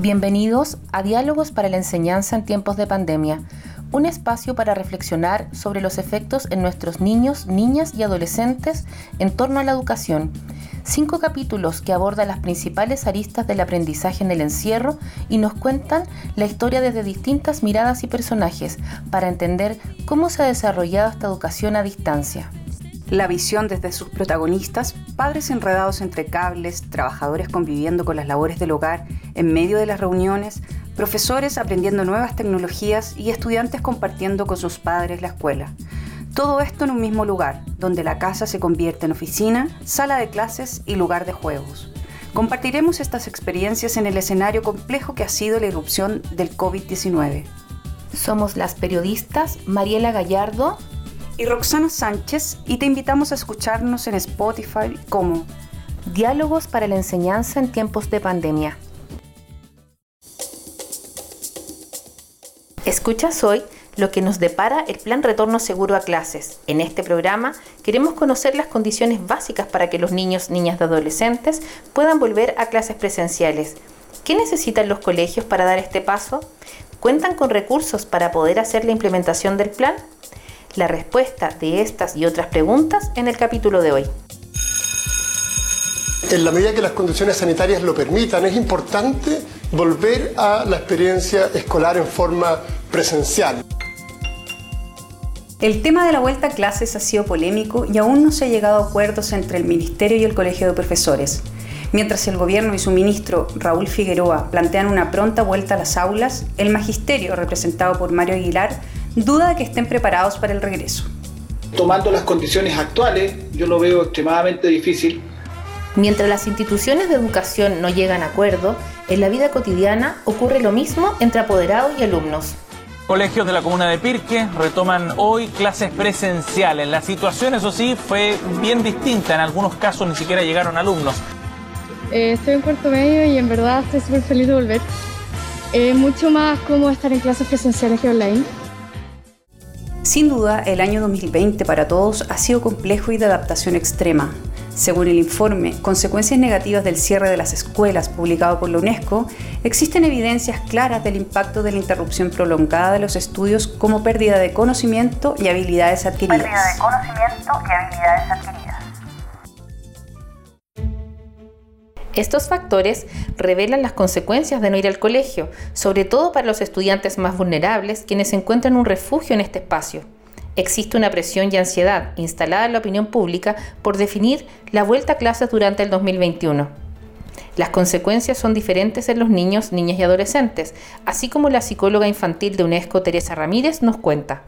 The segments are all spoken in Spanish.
Bienvenidos a Diálogos para la Enseñanza en tiempos de pandemia, un espacio para reflexionar sobre los efectos en nuestros niños, niñas y adolescentes en torno a la educación. Cinco capítulos que abordan las principales aristas del aprendizaje en el encierro y nos cuentan la historia desde distintas miradas y personajes para entender cómo se ha desarrollado esta educación a distancia la visión desde sus protagonistas, padres enredados entre cables, trabajadores conviviendo con las labores del hogar en medio de las reuniones, profesores aprendiendo nuevas tecnologías y estudiantes compartiendo con sus padres la escuela. Todo esto en un mismo lugar, donde la casa se convierte en oficina, sala de clases y lugar de juegos. Compartiremos estas experiencias en el escenario complejo que ha sido la irrupción del COVID-19. Somos las periodistas Mariela Gallardo y Roxana Sánchez y te invitamos a escucharnos en Spotify como Diálogos para la enseñanza en tiempos de pandemia. Escuchas hoy lo que nos depara el Plan Retorno Seguro a Clases. En este programa queremos conocer las condiciones básicas para que los niños, niñas y adolescentes puedan volver a clases presenciales. ¿Qué necesitan los colegios para dar este paso? ¿Cuentan con recursos para poder hacer la implementación del plan? La respuesta de estas y otras preguntas en el capítulo de hoy. En la medida que las condiciones sanitarias lo permitan, es importante volver a la experiencia escolar en forma presencial. El tema de la vuelta a clases ha sido polémico y aún no se ha llegado a acuerdos entre el Ministerio y el Colegio de Profesores. Mientras el gobierno y su ministro Raúl Figueroa plantean una pronta vuelta a las aulas, el magisterio, representado por Mario Aguilar, duda de que estén preparados para el regreso. Tomando las condiciones actuales, yo lo veo extremadamente difícil. Mientras las instituciones de educación no llegan a acuerdo, en la vida cotidiana ocurre lo mismo entre apoderados y alumnos. Colegios de la comuna de Pirque retoman hoy clases presenciales. La situación, eso sí, fue bien distinta. En algunos casos ni siquiera llegaron alumnos. Eh, estoy en cuarto medio y en verdad estoy súper feliz de volver. Es mucho más cómodo estar en clases presenciales que online. Sin duda, el año 2020 para todos ha sido complejo y de adaptación extrema. Según el informe Consecuencias negativas del cierre de las escuelas publicado por la UNESCO, existen evidencias claras del impacto de la interrupción prolongada de los estudios como pérdida de conocimiento y habilidades adquiridas. De conocimiento y habilidades adquiridas. Estos factores revelan las consecuencias de no ir al colegio, sobre todo para los estudiantes más vulnerables, quienes encuentran un refugio en este espacio. Existe una presión y ansiedad instalada en la opinión pública por definir la vuelta a clases durante el 2021. Las consecuencias son diferentes en los niños, niñas y adolescentes, así como la psicóloga infantil de UNESCO, Teresa Ramírez, nos cuenta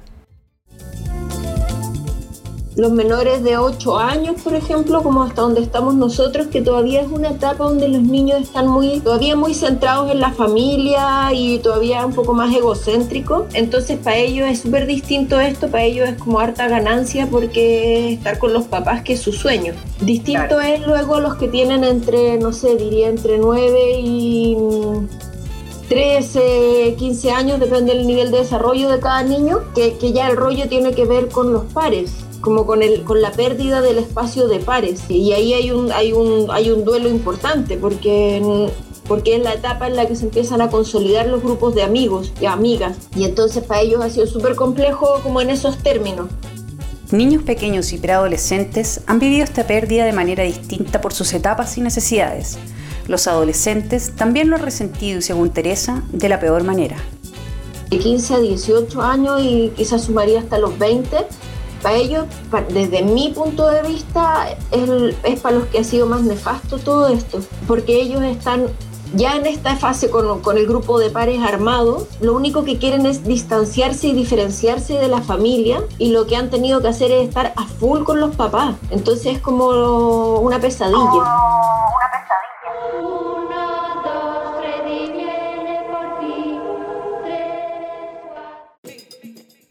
los menores de 8 años, por ejemplo, como hasta donde estamos nosotros, que todavía es una etapa donde los niños están muy, todavía muy centrados en la familia y todavía un poco más egocéntricos. Entonces para ellos es súper distinto esto, para ellos es como harta ganancia porque estar con los papás que es su sueño. Distinto es luego los que tienen entre, no sé, diría entre 9 y 13, 15 años, depende del nivel de desarrollo de cada niño, que, que ya el rollo tiene que ver con los pares como con, el, con la pérdida del espacio de pares. Y ahí hay un, hay un, hay un duelo importante porque, porque es la etapa en la que se empiezan a consolidar los grupos de amigos y amigas. Y entonces para ellos ha sido súper complejo como en esos términos. Niños pequeños y preadolescentes han vivido esta pérdida de manera distinta por sus etapas y necesidades. Los adolescentes también lo han resentido, según Teresa, de la peor manera. De 15 a 18 años y quizás sumaría hasta los 20, para ellos, desde mi punto de vista, es, para los que ha sido más nefasto todo esto, porque ellos están ya en esta fase con, con, el grupo de pares armados, lo único que quieren es distanciarse y diferenciarse de la familia y lo que han tenido que hacer es estar a full con los papás. Entonces es como una pesadilla. una pesadilla.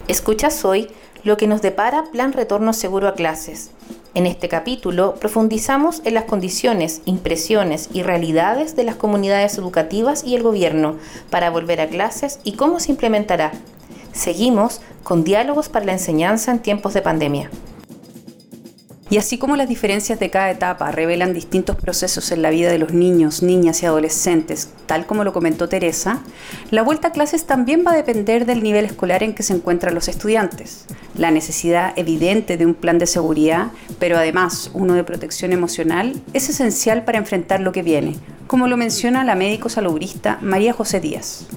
Escuchas hoy lo que nos depara Plan Retorno Seguro a Clases. En este capítulo profundizamos en las condiciones, impresiones y realidades de las comunidades educativas y el gobierno para volver a clases y cómo se implementará. Seguimos con diálogos para la enseñanza en tiempos de pandemia. Y así como las diferencias de cada etapa revelan distintos procesos en la vida de los niños, niñas y adolescentes, tal como lo comentó Teresa, la vuelta a clases también va a depender del nivel escolar en que se encuentran los estudiantes. La necesidad evidente de un plan de seguridad, pero además uno de protección emocional, es esencial para enfrentar lo que viene, como lo menciona la médico salubrista María José Díaz.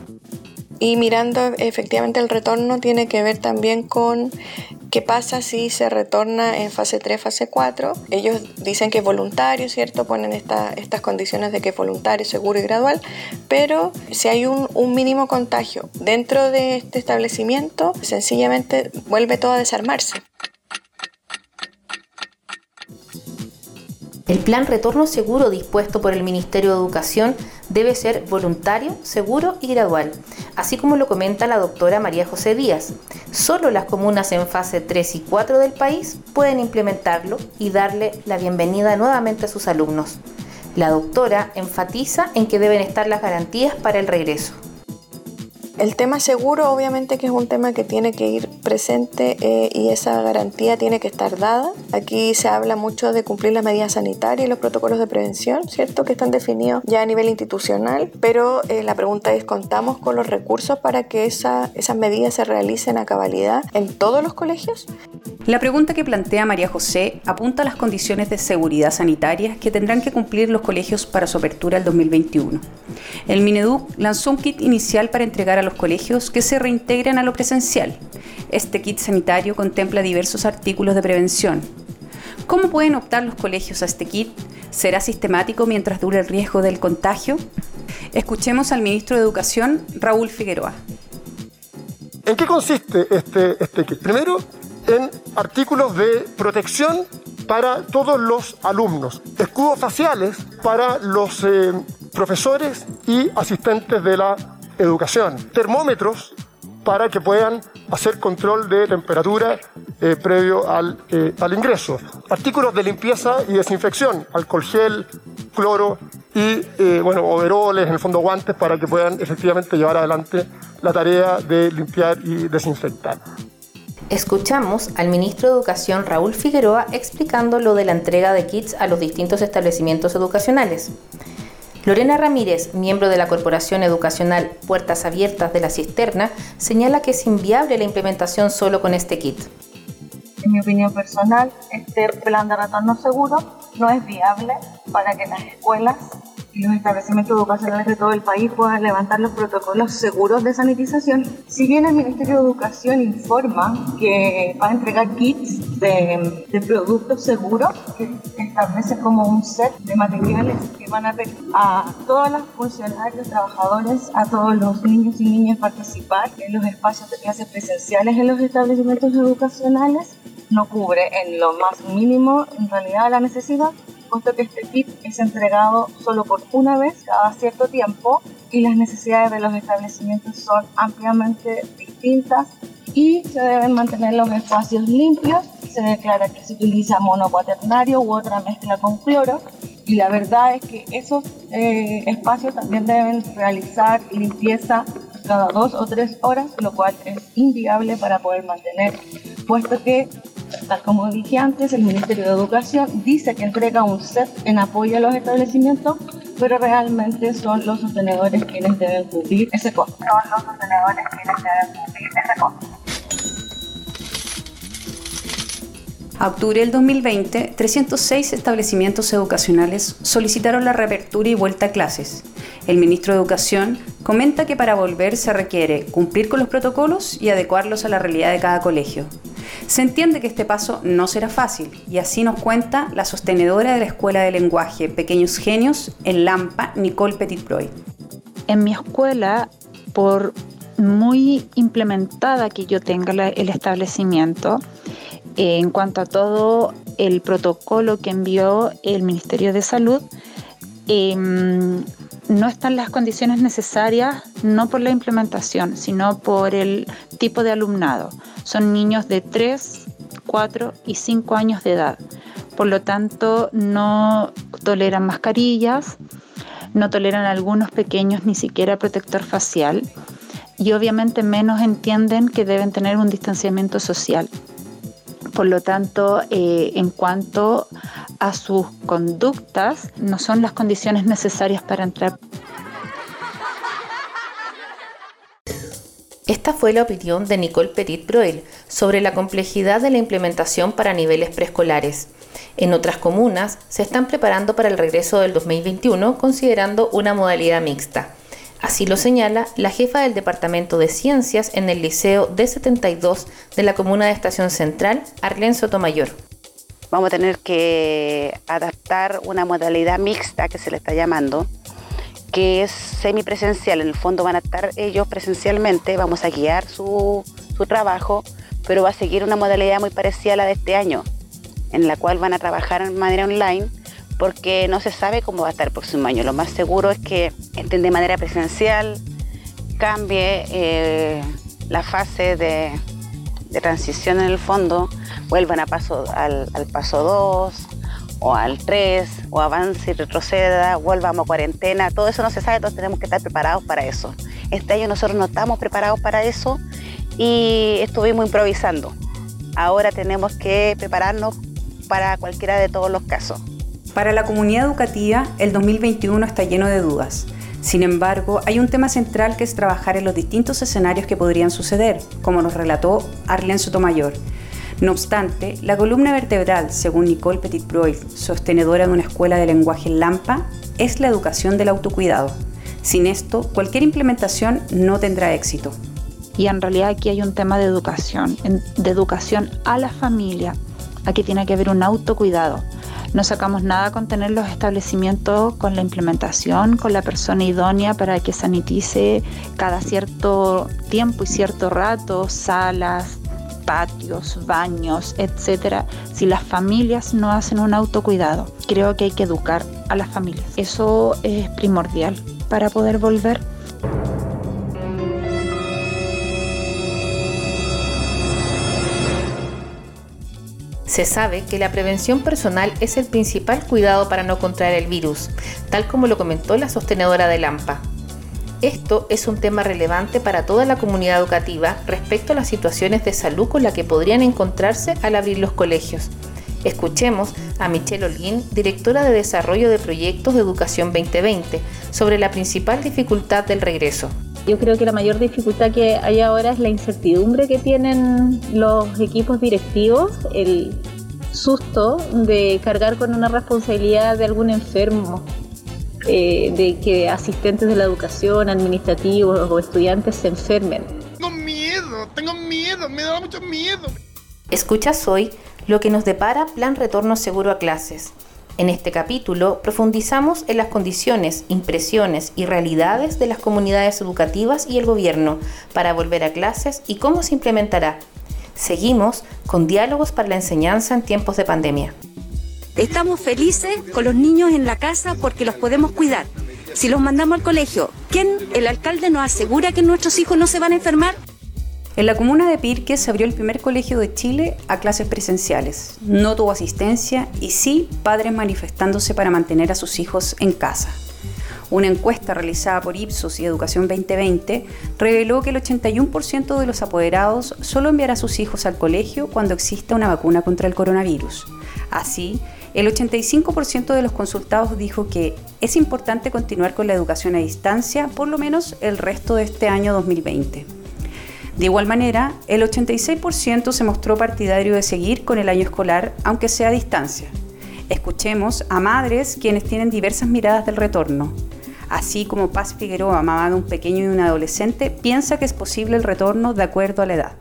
Y mirando efectivamente el retorno tiene que ver también con qué pasa si se retorna en fase 3, fase 4. Ellos dicen que es voluntario, ¿cierto? Ponen estas condiciones de que es voluntario, seguro y gradual, pero si hay un, un mínimo contagio dentro de este establecimiento, sencillamente vuelve todo a desarmarse. El plan retorno seguro dispuesto por el Ministerio de Educación debe ser voluntario, seguro y gradual, así como lo comenta la doctora María José Díaz. Solo las comunas en fase 3 y 4 del país pueden implementarlo y darle la bienvenida nuevamente a sus alumnos. La doctora enfatiza en que deben estar las garantías para el regreso. El tema seguro obviamente que es un tema que tiene que ir presente eh, y esa garantía tiene que estar dada. Aquí se habla mucho de cumplir las medidas sanitarias y los protocolos de prevención, ¿cierto? Que están definidos ya a nivel institucional, pero eh, la pregunta es, ¿contamos con los recursos para que esa, esas medidas se realicen a cabalidad en todos los colegios? La pregunta que plantea María José apunta a las condiciones de seguridad sanitaria que tendrán que cumplir los colegios para su apertura el 2021. El Mineduc lanzó un kit inicial para entregar a los colegios que se reintegren a lo presencial. Este kit sanitario contempla diversos artículos de prevención. ¿Cómo pueden optar los colegios a este kit? ¿Será sistemático mientras dure el riesgo del contagio? Escuchemos al ministro de Educación, Raúl Figueroa. ¿En qué consiste este, este kit? Primero, en artículos de protección para todos los alumnos, escudos faciales para los eh, profesores y asistentes de la educación, termómetros para que puedan hacer control de temperatura eh, previo al, eh, al, ingreso. Artículos de limpieza y desinfección, alcohol gel, cloro y, bueno, overoles, en el fondo guantes, para que puedan efectivamente llevar adelante la tarea de limpiar y desinfectar. Escuchamos al ministro de Educación Raúl Figueroa explicando lo de la entrega de kits a los distintos establecimientos educacionales. Lorena Ramírez, miembro de la Corporación Educacional Puertas Abiertas de la Cisterna, señala que es inviable la implementación solo con este kit. En mi opinión personal, este plan de retorno seguro no es viable para que las escuelas los establecimientos educacionales de todo el país puedan levantar los protocolos seguros de sanitización. Si bien el Ministerio de Educación informa que va a entregar kits de, productos seguros, que establece como un set de materiales que van a a todos los funcionarios, trabajadores, a todos los niños y niñas participar en los espacios de clases presenciales en los establecimientos educacionales, no cubre en lo más mínimo en realidad la necesidad puesto que este kit es entregado solo por una vez cada cierto tiempo y las necesidades de los establecimientos son ampliamente distintas y se deben mantener los espacios limpios. Se declara que se utiliza mono cuaternario u otra mezcla con cloro y la verdad es que esos eh, espacios también deben realizar limpieza cada dos o tres horas, lo cual es inviable para poder mantener, puesto que Tal como dije antes, el Ministerio de Educación dice que entrega un set en apoyo a los establecimientos, pero realmente son los sostenedores quienes deben cubrir ese costo. Son los sostenedores quienes deben cubrir ese costo. A octubre del 2020, 306 establecimientos educacionales solicitaron la reapertura y vuelta a clases. El ministro de Educación comenta que para volver se requiere cumplir con los protocolos y adecuarlos a la realidad de cada colegio. Se entiende que este paso no será fácil y así nos cuenta la sostenedora de la Escuela de Lenguaje Pequeños Genios en Lampa, Nicole Petitbroy. En mi escuela, por muy implementada que yo tenga el establecimiento, en cuanto a todo el protocolo que envió el Ministerio de Salud, em, no están las condiciones necesarias, no por la implementación, sino por el tipo de alumnado. Son niños de 3, 4 y 5 años de edad. Por lo tanto, no toleran mascarillas, no toleran algunos pequeños ni siquiera protector facial y obviamente menos entienden que deben tener un distanciamiento social. Por lo tanto, eh, en cuanto a sus conductas, no son las condiciones necesarias para entrar. Esta fue la opinión de Nicole Petit Broel sobre la complejidad de la implementación para niveles preescolares. En otras comunas se están preparando para el regreso del 2021 considerando una modalidad mixta. Así lo señala la jefa del Departamento de Ciencias en el Liceo D72 de la comuna de Estación Central, Arlen Sotomayor. Vamos a tener que adaptar una modalidad mixta que se le está llamando, que es semipresencial. En el fondo van a estar ellos presencialmente, vamos a guiar su, su trabajo, pero va a seguir una modalidad muy parecida a la de este año, en la cual van a trabajar de manera online porque no se sabe cómo va a estar el próximo año. Lo más seguro es que estén de manera presencial, cambie eh, la fase de, transición en el fondo, vuelvan a paso, al, paso 2 o al 3, o avance y retroceda, volvamos a cuarentena, todo eso no se sabe, entonces tenemos que estar preparados para eso. Este año nosotros no estamos preparados para eso y estuvimos improvisando. Ahora tenemos que prepararnos para cualquiera de todos los casos. Para la comunidad educativa, el 2021 está lleno de dudas. Sin embargo, hay un tema central que es trabajar en los distintos escenarios que podrían suceder, como nos relató Arlen Sotomayor. No obstante, la columna vertebral, según Nicole Petit-Broil, sostenedora de una escuela de lenguaje en Lampa, es la educación del autocuidado. Sin esto, cualquier implementación no tendrá éxito. Y en realidad aquí hay un tema de educación, de educación a la familia. Aquí tiene que haber un autocuidado no sacamos nada con tener los establecimientos con la implementación, con la persona idónea para que sanitice cada cierto tiempo y cierto rato salas, patios, baños, etcétera, si las familias no hacen un autocuidado. Creo que hay que educar a las familias. Eso es primordial para poder volver Se sabe que la prevención personal es el principal cuidado para no contraer el virus, tal como lo comentó la sostenedora de Lampa. Esto es un tema relevante para toda la comunidad educativa respecto a las situaciones de salud con las que podrían encontrarse al abrir los colegios. Escuchemos a Michelle Holguín, directora de Desarrollo de Proyectos de Educación 2020, sobre la principal dificultad del regreso. Yo creo que la mayor dificultad que hay ahora es la incertidumbre que tienen los equipos directivos, el susto de cargar con una responsabilidad de algún enfermo, eh, de que asistentes de la educación, administrativos o estudiantes se enfermen. Tengo miedo, tengo miedo, me da mucho miedo. Escuchas hoy lo que nos depara Plan Retorno Seguro a Clases en este capítulo profundizamos en las condiciones, impresiones y realidades de las comunidades educativas y el gobierno para volver a clases y cómo se implementará. Seguimos con diálogos para la enseñanza en tiempos de pandemia. Estamos felices con los niños en la casa porque los podemos cuidar. Si los mandamos al colegio, ¿quién, el alcalde, nos asegura que nuestros hijos no se van a enfermar? En la comuna de Pirque se abrió el primer colegio de Chile a clases presenciales. No tuvo asistencia y sí padres manifestándose para mantener a sus hijos en casa. Una encuesta realizada por Ipsos y Educación 2020 reveló que el 81% de los apoderados solo enviará a sus hijos al colegio cuando exista una vacuna contra el coronavirus. Así, el 85% de los consultados dijo que es importante continuar con la educación a distancia por lo menos el resto de este año 2020. De igual manera, el 86% se mostró partidario de seguir con el año escolar, aunque sea a distancia. Escuchemos a madres quienes tienen diversas miradas del retorno. Así como Paz Figueroa, mamá de un pequeño y un adolescente, piensa que es posible el retorno de acuerdo a la edad.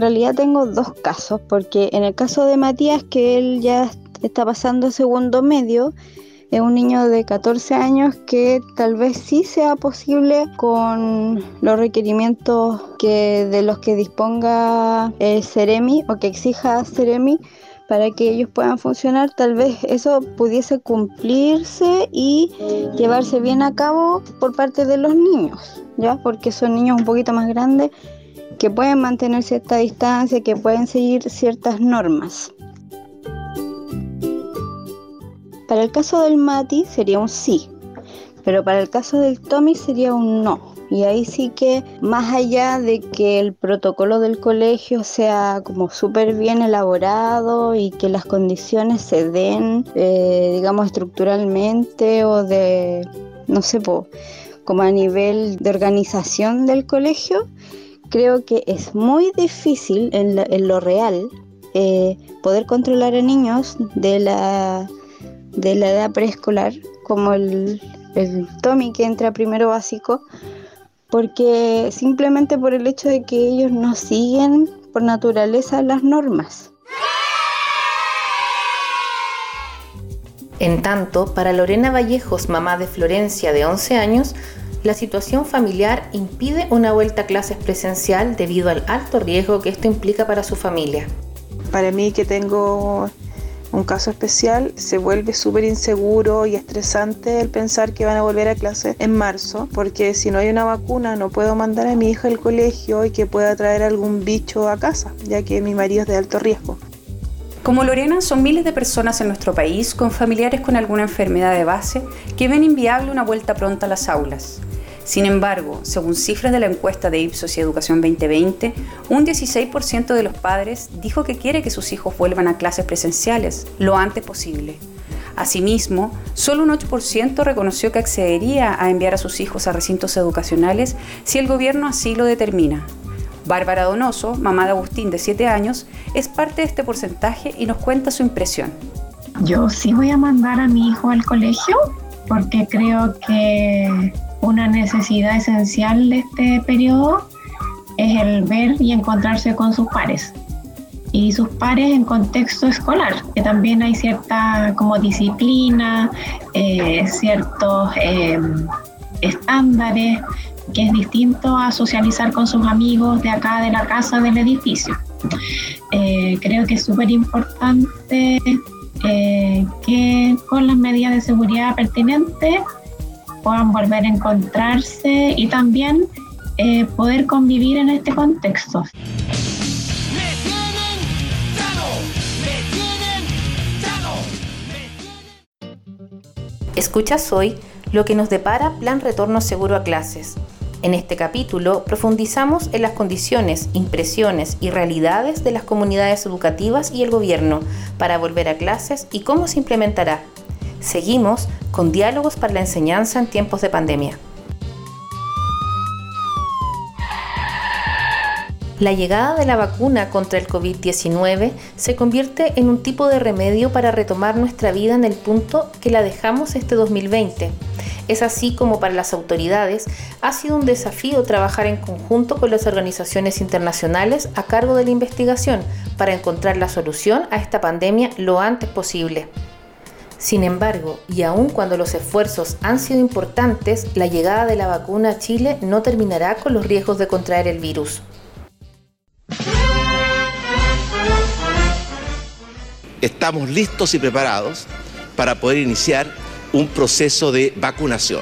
En realidad tengo dos casos, porque en el caso de Matías, que él ya está pasando segundo medio, es un niño de 14 años que tal vez sí sea posible con los requerimientos que de los que disponga el Ceremi o que exija Ceremi para que ellos puedan funcionar, tal vez eso pudiese cumplirse y llevarse bien a cabo por parte de los niños, ¿ya? Porque son niños un poquito más grandes que pueden mantener cierta distancia, que pueden seguir ciertas normas. Para el caso del Mati sería un sí, Pero para el caso del Tommy sería un no. Y ahí sí que, más allá de que el protocolo del colegio sea como súper bien elaborado y que las condiciones se den, eh, digamos, estructuralmente o de, no sé, como a nivel de organización del colegio, creo que es muy difícil en, lo real eh, poder controlar a niños de la, de la edad preescolar, como el, el Tommy que entra primero básico, porque simplemente por el hecho de que ellos no siguen por naturaleza las normas. En tanto, para Lorena Vallejos, mamá de Florencia de 11 años, la situación familiar impide una vuelta a clases presencial debido al alto riesgo que esto implica para su familia. Para mí que tengo un caso especial, se vuelve súper inseguro y estresante el pensar que van a volver a clase en marzo, porque si no hay una vacuna no puedo mandar a mi hija al colegio y que pueda traer algún bicho a casa, ya que mi marido es de alto riesgo. Como Lorena, son miles de personas en nuestro país con familiares con alguna enfermedad de base que ven inviable una vuelta pronta a las aulas. Sin embargo, según cifras de la encuesta de Ipsos y Educación 2020, un 16% de los padres dijo que quiere que sus hijos vuelvan a clases presenciales lo antes posible. Asimismo, solo un 8% reconoció que accedería a enviar a sus hijos a recintos educacionales si el gobierno así lo determina. Bárbara Donoso, mamá de Agustín de 7 años, es parte de este porcentaje y nos cuenta su impresión. Yo sí voy a mandar a mi hijo al colegio porque creo que una necesidad esencial de este periodo es el ver y encontrarse con sus pares y sus pares en contexto escolar, que también hay cierta como disciplina, eh, ciertos em, estándares, que es distinto a socializar con sus amigos de acá de la casa del edificio. Eh, creo que es súper importante eh, que con las medidas de seguridad pertinentes puedan volver a encontrarse y también eh, poder convivir en este contexto. Escuchas hoy lo que nos depara Plan Retorno Seguro a Clases. En este capítulo profundizamos en las condiciones, impresiones y realidades de las comunidades educativas y el gobierno para volver a clases y cómo se implementará. Seguimos con diálogos para la enseñanza en tiempos de pandemia. La llegada de la vacuna contra el COVID-19 se convierte en un tipo de remedio para retomar nuestra vida en el punto que la dejamos este 2020. Es así como para las autoridades ha sido un desafío trabajar en conjunto con las organizaciones internacionales a cargo de la investigación para encontrar la solución a esta pandemia lo antes posible. Sin embargo, y aun cuando los esfuerzos han sido importantes, la llegada de la vacuna a Chile no terminará con los riesgos de contraer el virus. Estamos listos y preparados para poder iniciar un proceso de vacunación.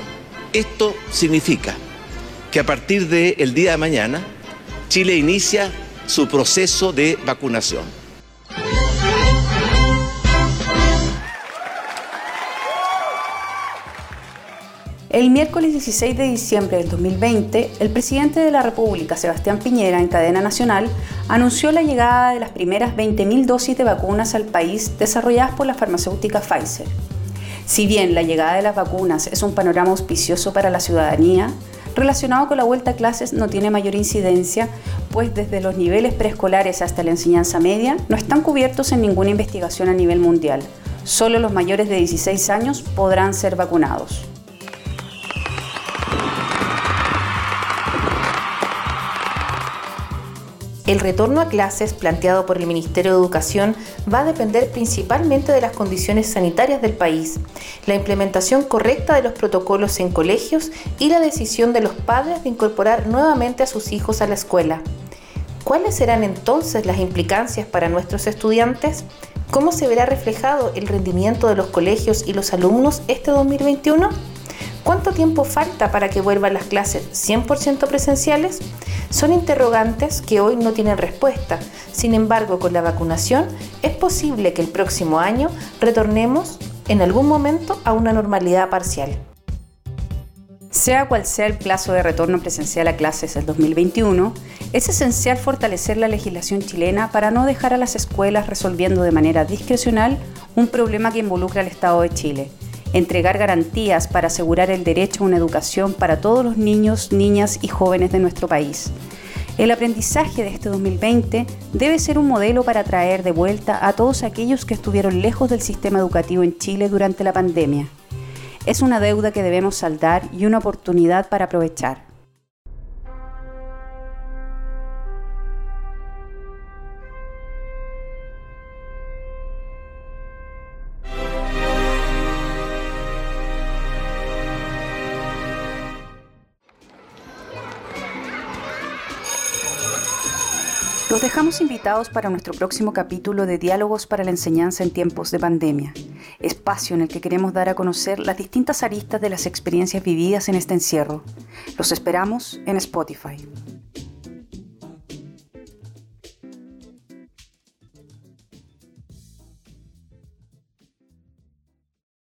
Esto significa que a partir del día de mañana, Chile inicia su proceso de vacunación. El miércoles 16 de diciembre del 2020, el presidente de la República, Sebastián Piñera, en cadena nacional, anunció la llegada de las primeras 20.000 dosis de vacunas al país desarrolladas por la farmacéutica Pfizer. Si bien la llegada de las vacunas es un panorama auspicioso para la ciudadanía, relacionado con la vuelta a clases no tiene mayor incidencia, pues desde los niveles preescolares hasta la enseñanza media no están cubiertos en ninguna investigación a nivel mundial. Solo los mayores de 16 años podrán ser vacunados. El retorno a clases planteado por el Ministerio de Educación va a depender principalmente de las condiciones sanitarias del país, la implementación correcta de los protocolos en colegios y la decisión de los padres de incorporar nuevamente a sus hijos a la escuela. ¿Cuáles serán entonces las implicancias para nuestros estudiantes? ¿Cómo se verá reflejado el rendimiento de los colegios y los alumnos este 2021? ¿Cuánto tiempo falta para que vuelvan las clases 100% presenciales? Son interrogantes que hoy no tienen respuesta. Sin embargo, con la vacunación es posible que el próximo año retornemos en algún momento a una normalidad parcial. Sea cual sea el plazo de retorno presencial a clases del 2021, es esencial fortalecer la legislación chilena para no dejar a las escuelas resolviendo de manera discrecional un problema que involucra al Estado de Chile. Entregar garantías para asegurar el derecho a una educación para todos los niños, niñas y jóvenes de nuestro país. El aprendizaje de este 2020 debe ser un modelo para traer de vuelta a todos aquellos que estuvieron lejos del sistema educativo en Chile durante la pandemia. Es una deuda que debemos saldar y una oportunidad para aprovechar. Los dejamos invitados para nuestro próximo capítulo de Diálogos para la Enseñanza en tiempos de pandemia, espacio en el que queremos dar a conocer las distintas aristas de las experiencias vividas en este encierro. Los esperamos en Spotify.